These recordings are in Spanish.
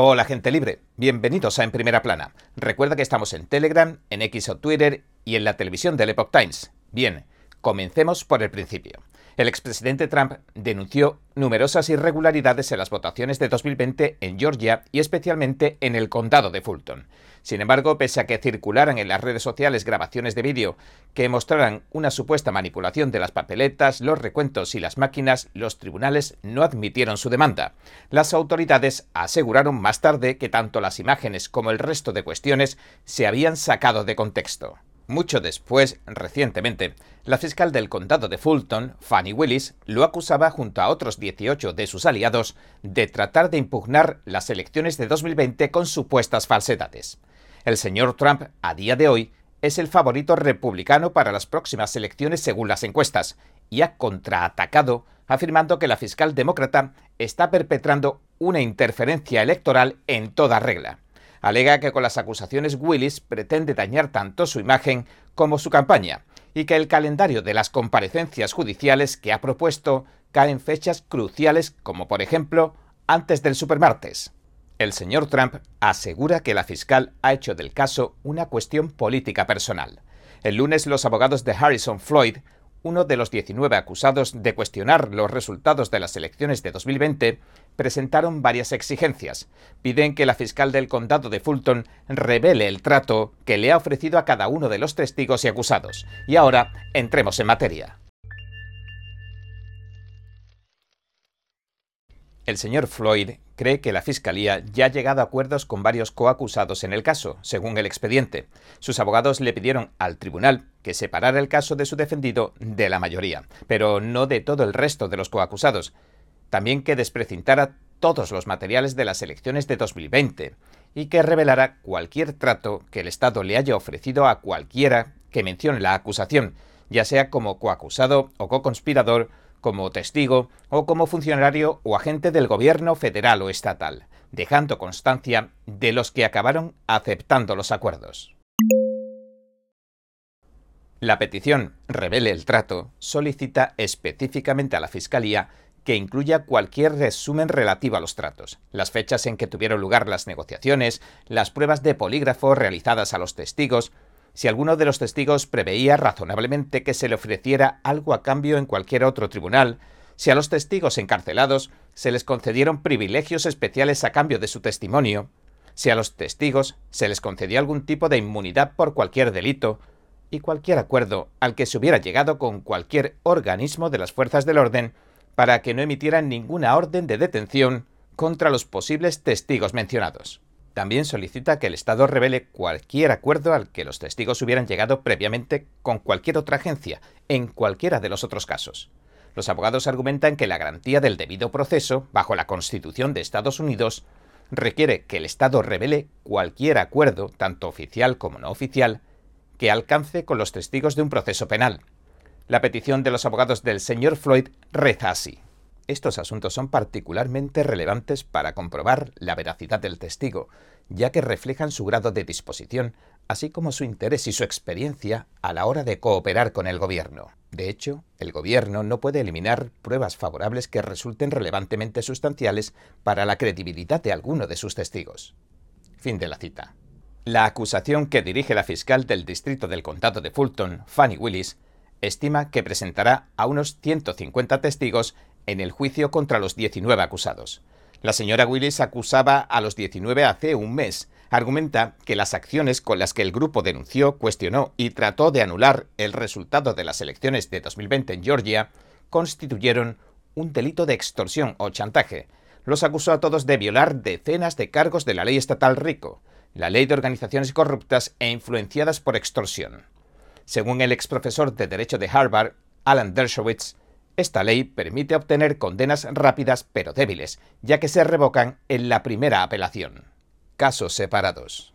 Hola gente libre, bienvenidos a En Primera Plana. Recuerda que estamos en Telegram, en X o Twitter y en la televisión del Epoch Times. Bien, comencemos por el principio. El expresidente Trump denunció numerosas irregularidades en las votaciones de 2020 en Georgia y especialmente en el condado de Fulton. Sin embargo, pese a que circularan en las redes sociales grabaciones de vídeo que mostraran una supuesta manipulación de las papeletas, los recuentos y las máquinas, los tribunales no admitieron su demanda. Las autoridades aseguraron más tarde que tanto las imágenes como el resto de cuestiones se habían sacado de contexto. Mucho después, recientemente, la fiscal del condado de Fulton, Fanny Willis, lo acusaba junto a otros 18 de sus aliados de tratar de impugnar las elecciones de 2020 con supuestas falsedades. El señor Trump, a día de hoy, es el favorito republicano para las próximas elecciones según las encuestas, y ha contraatacado afirmando que la fiscal demócrata está perpetrando una interferencia electoral en toda regla. Alega que con las acusaciones Willis pretende dañar tanto su imagen como su campaña, y que el calendario de las comparecencias judiciales que ha propuesto cae en fechas cruciales como por ejemplo antes del supermartes. El señor Trump asegura que la fiscal ha hecho del caso una cuestión política personal. El lunes los abogados de Harrison Floyd, uno de los 19 acusados de cuestionar los resultados de las elecciones de 2020, presentaron varias exigencias. Piden que la fiscal del condado de Fulton revele el trato que le ha ofrecido a cada uno de los testigos y acusados. Y ahora entremos en materia. El señor Floyd cree que la Fiscalía ya ha llegado a acuerdos con varios coacusados en el caso, según el expediente. Sus abogados le pidieron al tribunal que separara el caso de su defendido de la mayoría, pero no de todo el resto de los coacusados. También que desprecintara todos los materiales de las elecciones de 2020 y que revelara cualquier trato que el Estado le haya ofrecido a cualquiera que mencione la acusación, ya sea como coacusado o co-conspirador como testigo o como funcionario o agente del gobierno federal o estatal, dejando constancia de los que acabaron aceptando los acuerdos. La petición Revele el trato solicita específicamente a la Fiscalía que incluya cualquier resumen relativo a los tratos, las fechas en que tuvieron lugar las negociaciones, las pruebas de polígrafo realizadas a los testigos, si alguno de los testigos preveía razonablemente que se le ofreciera algo a cambio en cualquier otro tribunal, si a los testigos encarcelados se les concedieron privilegios especiales a cambio de su testimonio, si a los testigos se les concedió algún tipo de inmunidad por cualquier delito, y cualquier acuerdo al que se hubiera llegado con cualquier organismo de las fuerzas del orden para que no emitieran ninguna orden de detención contra los posibles testigos mencionados. También solicita que el Estado revele cualquier acuerdo al que los testigos hubieran llegado previamente con cualquier otra agencia, en cualquiera de los otros casos. Los abogados argumentan que la garantía del debido proceso, bajo la Constitución de Estados Unidos, requiere que el Estado revele cualquier acuerdo, tanto oficial como no oficial, que alcance con los testigos de un proceso penal. La petición de los abogados del señor Floyd reza así. Estos asuntos son particularmente relevantes para comprobar la veracidad del testigo, ya que reflejan su grado de disposición, así como su interés y su experiencia a la hora de cooperar con el gobierno. De hecho, el gobierno no puede eliminar pruebas favorables que resulten relevantemente sustanciales para la credibilidad de alguno de sus testigos. Fin de la cita. La acusación que dirige la fiscal del distrito del condado de Fulton, Fanny Willis, estima que presentará a unos 150 testigos en el juicio contra los 19 acusados. La señora Willis acusaba a los 19 hace un mes. Argumenta que las acciones con las que el grupo denunció, cuestionó y trató de anular el resultado de las elecciones de 2020 en Georgia constituyeron un delito de extorsión o chantaje. Los acusó a todos de violar decenas de cargos de la ley estatal RICO, la ley de organizaciones corruptas e influenciadas por extorsión. Según el ex profesor de Derecho de Harvard, Alan Dershowitz, esta ley permite obtener condenas rápidas pero débiles, ya que se revocan en la primera apelación. Casos separados.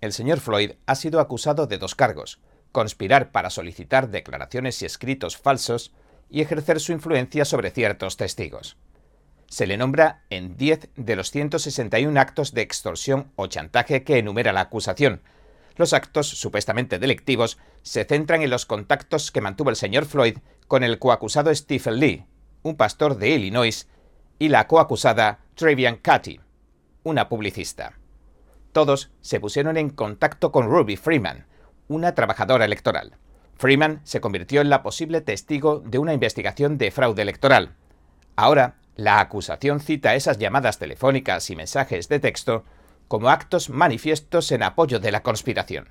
El señor Floyd ha sido acusado de dos cargos, conspirar para solicitar declaraciones y escritos falsos y ejercer su influencia sobre ciertos testigos. Se le nombra en 10 de los 161 actos de extorsión o chantaje que enumera la acusación, los actos supuestamente delictivos se centran en los contactos que mantuvo el señor Floyd con el coacusado Stephen Lee, un pastor de Illinois, y la coacusada Travian Cutty. una publicista. Todos se pusieron en contacto con Ruby Freeman, una trabajadora electoral. Freeman se convirtió en la posible testigo de una investigación de fraude electoral. Ahora, la acusación cita esas llamadas telefónicas y mensajes de texto como actos manifiestos en apoyo de la conspiración.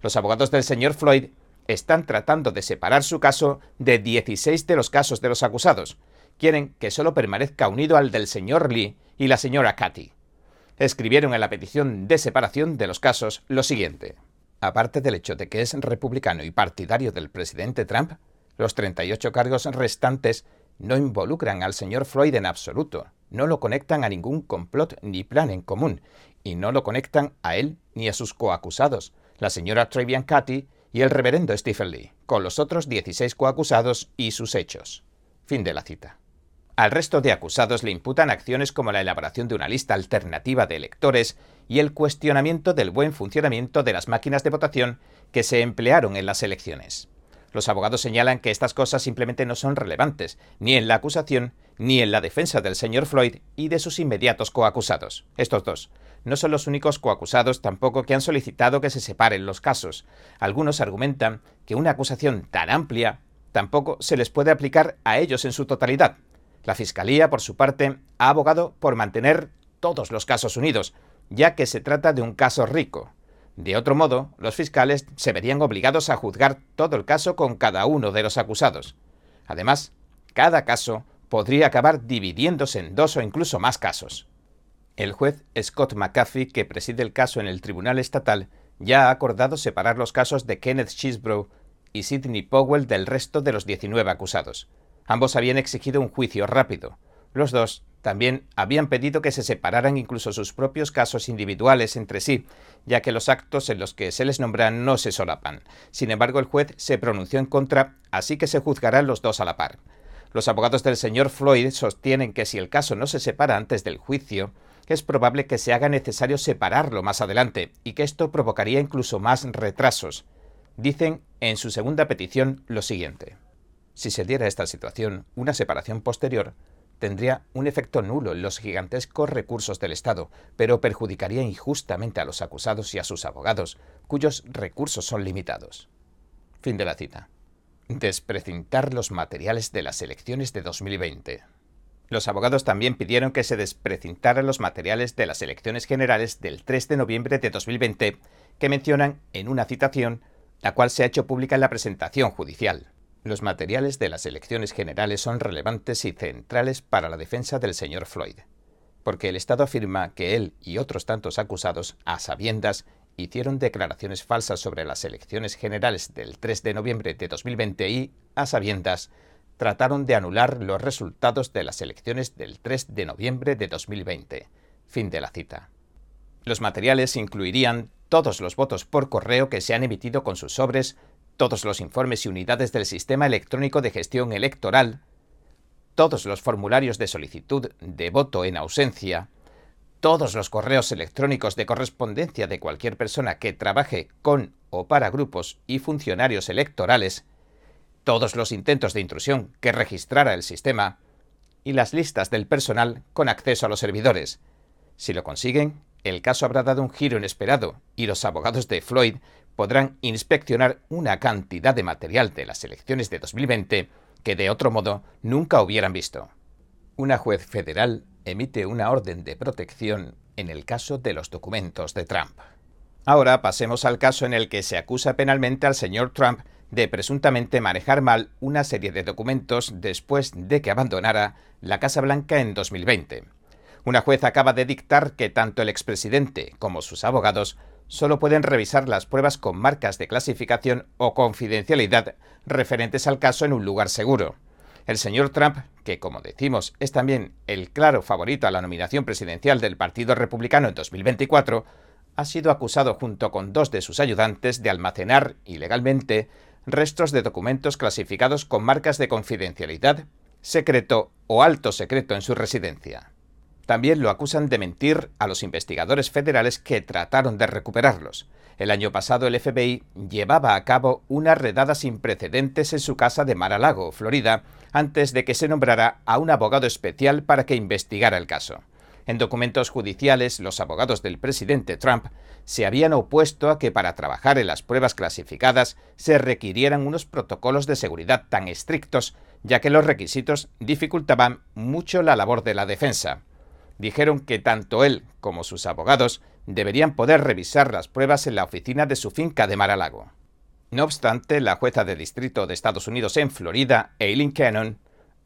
Los abogados del señor Floyd están tratando de separar su caso de 16 de los casos de los acusados. Quieren que solo permanezca unido al del señor Lee y la señora Cathy. Escribieron en la petición de separación de los casos lo siguiente. Aparte del hecho de que es republicano y partidario del presidente Trump, los 38 cargos restantes no involucran al señor Floyd en absoluto, no lo conectan a ningún complot ni plan en común, y no lo conectan a él ni a sus coacusados, la señora Travian Cathy y el reverendo Stephen Lee, con los otros 16 coacusados y sus hechos. Fin de la cita. Al resto de acusados le imputan acciones como la elaboración de una lista alternativa de electores y el cuestionamiento del buen funcionamiento de las máquinas de votación que se emplearon en las elecciones. Los abogados señalan que estas cosas simplemente no son relevantes, ni en la acusación, ni en la defensa del señor Floyd y de sus inmediatos coacusados. Estos dos. No son los únicos coacusados tampoco que han solicitado que se separen los casos. Algunos argumentan que una acusación tan amplia tampoco se les puede aplicar a ellos en su totalidad, la Fiscalía, por su parte, ha abogado por mantener todos los casos unidos, ya que se trata de un caso rico. De otro modo, los fiscales se verían obligados a juzgar todo el caso con cada uno de los acusados. Además, cada caso podría acabar dividiéndose en dos o incluso más casos. El juez Scott McAfee, que preside el caso en el Tribunal Estatal, ya ha acordado separar los casos de Kenneth Chisbrough y Sidney Powell del resto de los 19 acusados. Ambos habían exigido un juicio rápido. Los dos también habían pedido que se separaran incluso sus propios casos individuales entre sí, ya que los actos en los que se les nombra no se solapan. Sin embargo, el juez se pronunció en contra, así que se juzgarán los dos a la par. Los abogados del señor Floyd sostienen que si el caso no se separa antes del juicio, es probable que se haga necesario separarlo más adelante y que esto provocaría incluso más retrasos. Dicen en su segunda petición lo siguiente. Si se diera esta situación, una separación posterior tendría un efecto nulo en los gigantescos recursos del Estado, pero perjudicaría injustamente a los acusados y a sus abogados, cuyos recursos son limitados. Fin de la cita. Desprecintar los materiales de las elecciones de 2020. Los abogados también pidieron que se desprecintaran los materiales de las elecciones generales del 3 de noviembre de 2020, que mencionan en una citación, la cual se ha hecho pública en la presentación judicial. Los materiales de las elecciones generales son relevantes y centrales para la defensa del señor Floyd, porque el Estado afirma que él y otros tantos acusados, a sabiendas, hicieron declaraciones falsas sobre las elecciones generales del 3 de noviembre de 2020 y, a sabiendas, trataron de anular los resultados de las elecciones del 3 de noviembre de 2020. Fin de la cita. Los materiales incluirían todos los votos por correo que se han emitido con sus sobres todos los informes y unidades del Sistema Electrónico de Gestión Electoral, todos los formularios de solicitud de voto en ausencia, todos los correos electrónicos de correspondencia de cualquier persona que trabaje con o para grupos y funcionarios electorales, todos los intentos de intrusión que registrara el sistema y las listas del personal con acceso a los servidores. Si lo consiguen, el caso habrá dado un giro inesperado y los abogados de Floyd podrán inspeccionar una cantidad de material de las elecciones de 2020 que de otro modo nunca hubieran visto. Una juez federal emite una orden de protección en el caso de los documentos de Trump. Ahora pasemos al caso en el que se acusa penalmente al señor Trump de presuntamente manejar mal una serie de documentos después de que abandonara la Casa Blanca en 2020. Una juez acaba de dictar que tanto el expresidente como sus abogados solo pueden revisar las pruebas con marcas de clasificación o confidencialidad referentes al caso en un lugar seguro. El señor Trump, que como decimos es también el claro favorito a la nominación presidencial del Partido Republicano en 2024, ha sido acusado junto con dos de sus ayudantes de almacenar ilegalmente restos de documentos clasificados con marcas de confidencialidad, secreto o alto secreto en su residencia. También lo acusan de mentir a los investigadores federales que trataron de recuperarlos. El año pasado el FBI llevaba a cabo una redada sin precedentes en su casa de Mar-a-Lago, Florida, antes de que se nombrara a un abogado especial para que investigara el caso. En documentos judiciales, los abogados del presidente Trump se habían opuesto a que para trabajar en las pruebas clasificadas se requirieran unos protocolos de seguridad tan estrictos, ya que los requisitos dificultaban mucho la labor de la defensa. Dijeron que tanto él como sus abogados deberían poder revisar las pruebas en la oficina de su finca de Mar-a-Lago. No obstante, la jueza de distrito de Estados Unidos en Florida, Eileen Cannon,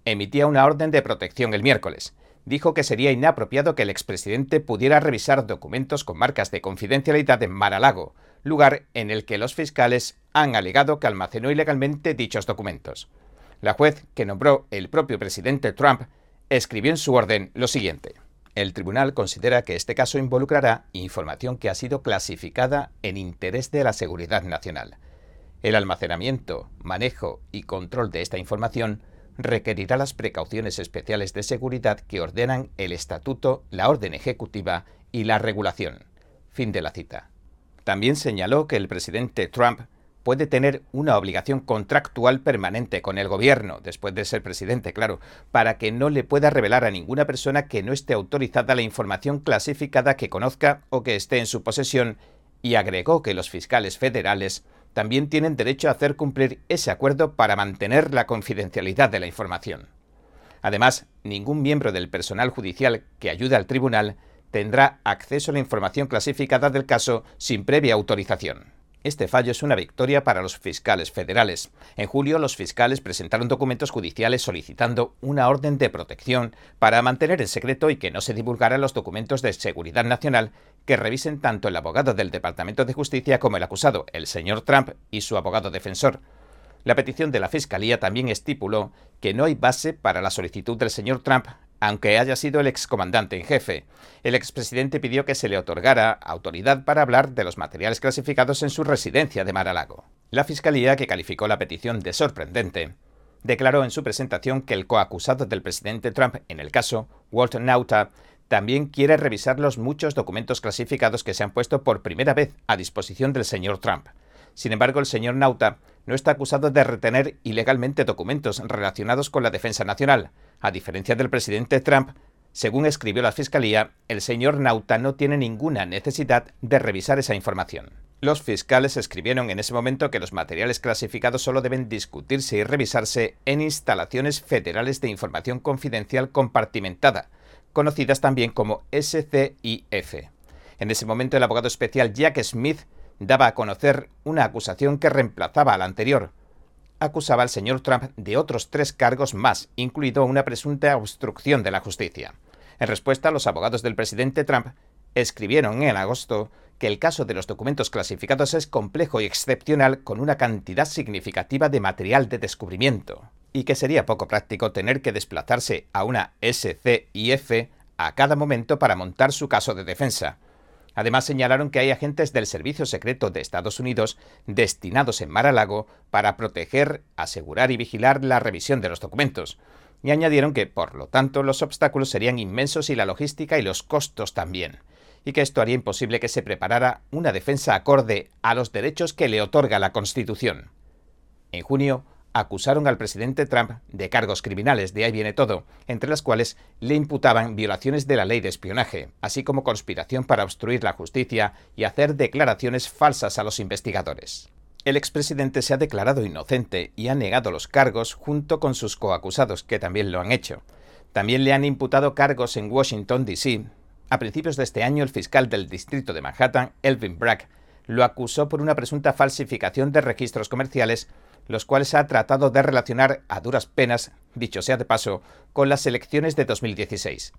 emitía una orden de protección el miércoles, dijo que sería inapropiado que el expresidente pudiera revisar documentos con marcas de confidencialidad en Mar-a-Lago, lugar en el que los fiscales han alegado que almacenó ilegalmente dichos documentos. La juez, que nombró el propio presidente Trump, escribió en su orden lo siguiente. El tribunal considera que este caso involucrará información que ha sido clasificada en interés de la seguridad nacional. El almacenamiento, manejo y control de esta información requerirá las precauciones especiales de seguridad que ordenan el estatuto, la orden ejecutiva y la regulación. Fin de la cita. También señaló que el presidente Trump puede tener una obligación contractual permanente con el gobierno, después de ser presidente, claro, para que no le pueda revelar a ninguna persona que no esté autorizada la información clasificada que conozca o que esté en su posesión, y agregó que los fiscales federales también tienen derecho a hacer cumplir ese acuerdo para mantener la confidencialidad de la información. Además, ningún miembro del personal judicial que ayude al tribunal tendrá acceso a la información clasificada del caso sin previa autorización. Este fallo es una victoria para los fiscales federales. En julio, los fiscales presentaron documentos judiciales solicitando una orden de protección para mantener en secreto y que no se divulgaran los documentos de seguridad nacional que revisen tanto el abogado del Departamento de Justicia como el acusado, el señor Trump, y su abogado defensor. La petición de la Fiscalía también estipuló que no hay base para la solicitud del señor Trump aunque haya sido el excomandante en jefe. El expresidente pidió que se le otorgara autoridad para hablar de los materiales clasificados en su residencia de Mar-a-Lago. La Fiscalía, que calificó la petición de sorprendente, declaró en su presentación que el coacusado del presidente Trump en el caso, Walt Nauta, también quiere revisar los muchos documentos clasificados que se han puesto por primera vez a disposición del señor Trump. Sin embargo, el señor Nauta no está acusado de retener ilegalmente documentos relacionados con la defensa nacional, a diferencia del presidente Trump, según escribió la Fiscalía, el señor Nauta no tiene ninguna necesidad de revisar esa información. Los fiscales escribieron en ese momento que los materiales clasificados solo deben discutirse y revisarse en instalaciones federales de información confidencial compartimentada, conocidas también como SCIF. En ese momento el abogado especial Jack Smith daba a conocer una acusación que reemplazaba a la anterior, acusaba al señor Trump de otros tres cargos más, incluido una presunta obstrucción de la justicia. En respuesta, los abogados del presidente Trump escribieron en agosto que el caso de los documentos clasificados es complejo y excepcional con una cantidad significativa de material de descubrimiento, y que sería poco práctico tener que desplazarse a una SCIF a cada momento para montar su caso de defensa. Además señalaron que hay agentes del Servicio Secreto de Estados Unidos destinados en Mar-a-Lago para proteger, asegurar y vigilar la revisión de los documentos. Y añadieron que, por lo tanto, los obstáculos serían inmensos y la logística y los costos también. Y que esto haría imposible que se preparara una defensa acorde a los derechos que le otorga la Constitución. En junio, acusaron al presidente Trump de cargos criminales, de ahí viene todo, entre las cuales le imputaban violaciones de la ley de espionaje, así como conspiración para obstruir la justicia y hacer declaraciones falsas a los investigadores. El expresidente se ha declarado inocente y ha negado los cargos junto con sus coacusados, que también lo han hecho. También le han imputado cargos en Washington, D.C. A principios de este año, el fiscal del distrito de Manhattan, Elvin Bragg, lo acusó por una presunta falsificación de registros comerciales los cuales ha tratado de relacionar a duras penas, dicho sea de paso, con las elecciones de 2016.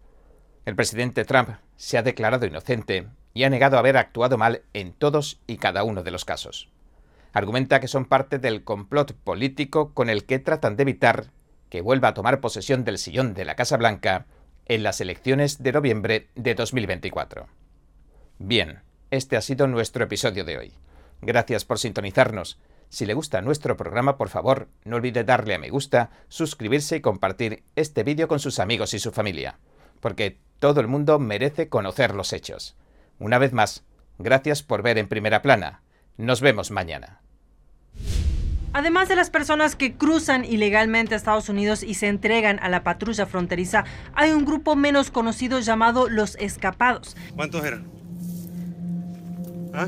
El presidente Trump se ha declarado inocente y ha negado haber actuado mal en todos y cada uno de los casos. Argumenta que son parte del complot político con el que tratan de evitar que vuelva a tomar posesión del sillón de la Casa Blanca en las elecciones de noviembre de 2024. Bien, este ha sido nuestro episodio de hoy. Gracias por sintonizarnos si le gusta nuestro programa, por favor, no olvide darle a me gusta, suscribirse y compartir este vídeo con sus amigos y su familia, porque todo el mundo merece conocer los hechos. Una vez más, gracias por ver en primera plana. Nos vemos mañana. Además de las personas que cruzan ilegalmente a Estados Unidos y se entregan a la patrulla fronteriza, hay un grupo menos conocido llamado los escapados. ¿Cuántos eran? ¿Ah?